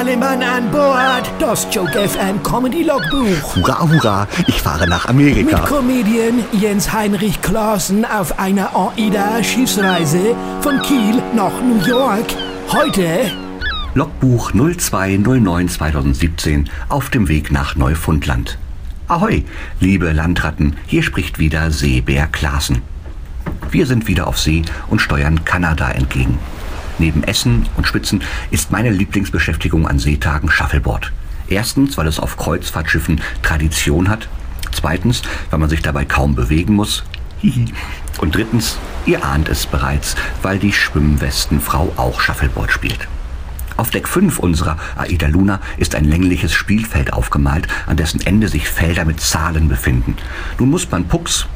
Alle Mann an Bord. Das Joke FM Comedy Logbuch. Hurra, hurra, ich fahre nach Amerika. Mit Comedian Jens Heinrich Klaassen auf einer AIDA-Schiffsreise von Kiel nach New York. Heute Logbuch 0209-2017 auf dem Weg nach Neufundland. Ahoi, liebe Landratten, hier spricht wieder Seebär Klaassen. Wir sind wieder auf See und steuern Kanada entgegen. Neben Essen und Spitzen ist meine Lieblingsbeschäftigung an Seetagen Shuffleboard. Erstens, weil es auf Kreuzfahrtschiffen Tradition hat. Zweitens, weil man sich dabei kaum bewegen muss. Und drittens, ihr ahnt es bereits, weil die Schwimmwestenfrau auch Shuffleboard spielt. Auf Deck 5 unserer Aida Luna ist ein längliches Spielfeld aufgemalt, an dessen Ende sich Felder mit Zahlen befinden. Nun muss man Pucks,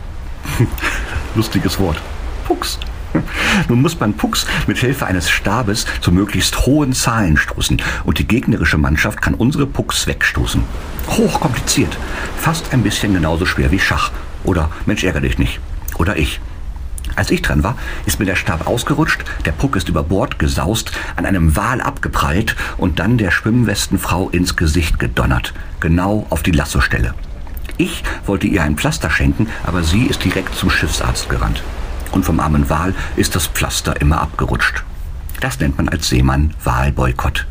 lustiges Wort, Pucks, nun muss man Pucks mit Hilfe eines Stabes zu möglichst hohen Zahlen stoßen und die gegnerische Mannschaft kann unsere Pucks wegstoßen. Hochkompliziert. Fast ein bisschen genauso schwer wie Schach. Oder Mensch ärger dich nicht. Oder ich. Als ich dran war, ist mir der Stab ausgerutscht, der Puck ist über Bord gesaust, an einem Wal abgeprallt und dann der Schwimmwestenfrau ins Gesicht gedonnert. Genau auf die Lassostelle. Ich wollte ihr ein Pflaster schenken, aber sie ist direkt zum Schiffsarzt gerannt und vom armen Wal ist das Pflaster immer abgerutscht. Das nennt man als Seemann Walboykott.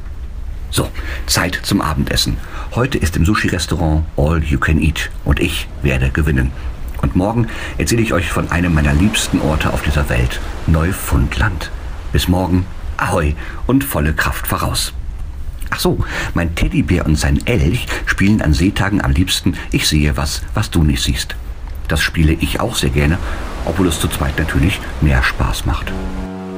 So, Zeit zum Abendessen. Heute ist im Sushi-Restaurant All You Can Eat und ich werde gewinnen. Und morgen erzähle ich euch von einem meiner liebsten Orte auf dieser Welt, Neufundland. Bis morgen, Ahoi und volle Kraft voraus. Ach so, mein Teddybär und sein Elch spielen an Seetagen am liebsten Ich sehe was, was du nicht siehst. Das spiele ich auch sehr gerne, obwohl es zu zweit natürlich mehr Spaß macht.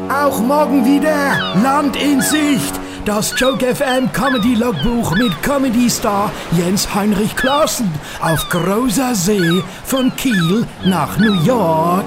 Auch morgen wieder Land in Sicht. Das Joke FM Comedy Logbuch mit Comedy Star Jens Heinrich Klaassen auf großer See von Kiel nach New York.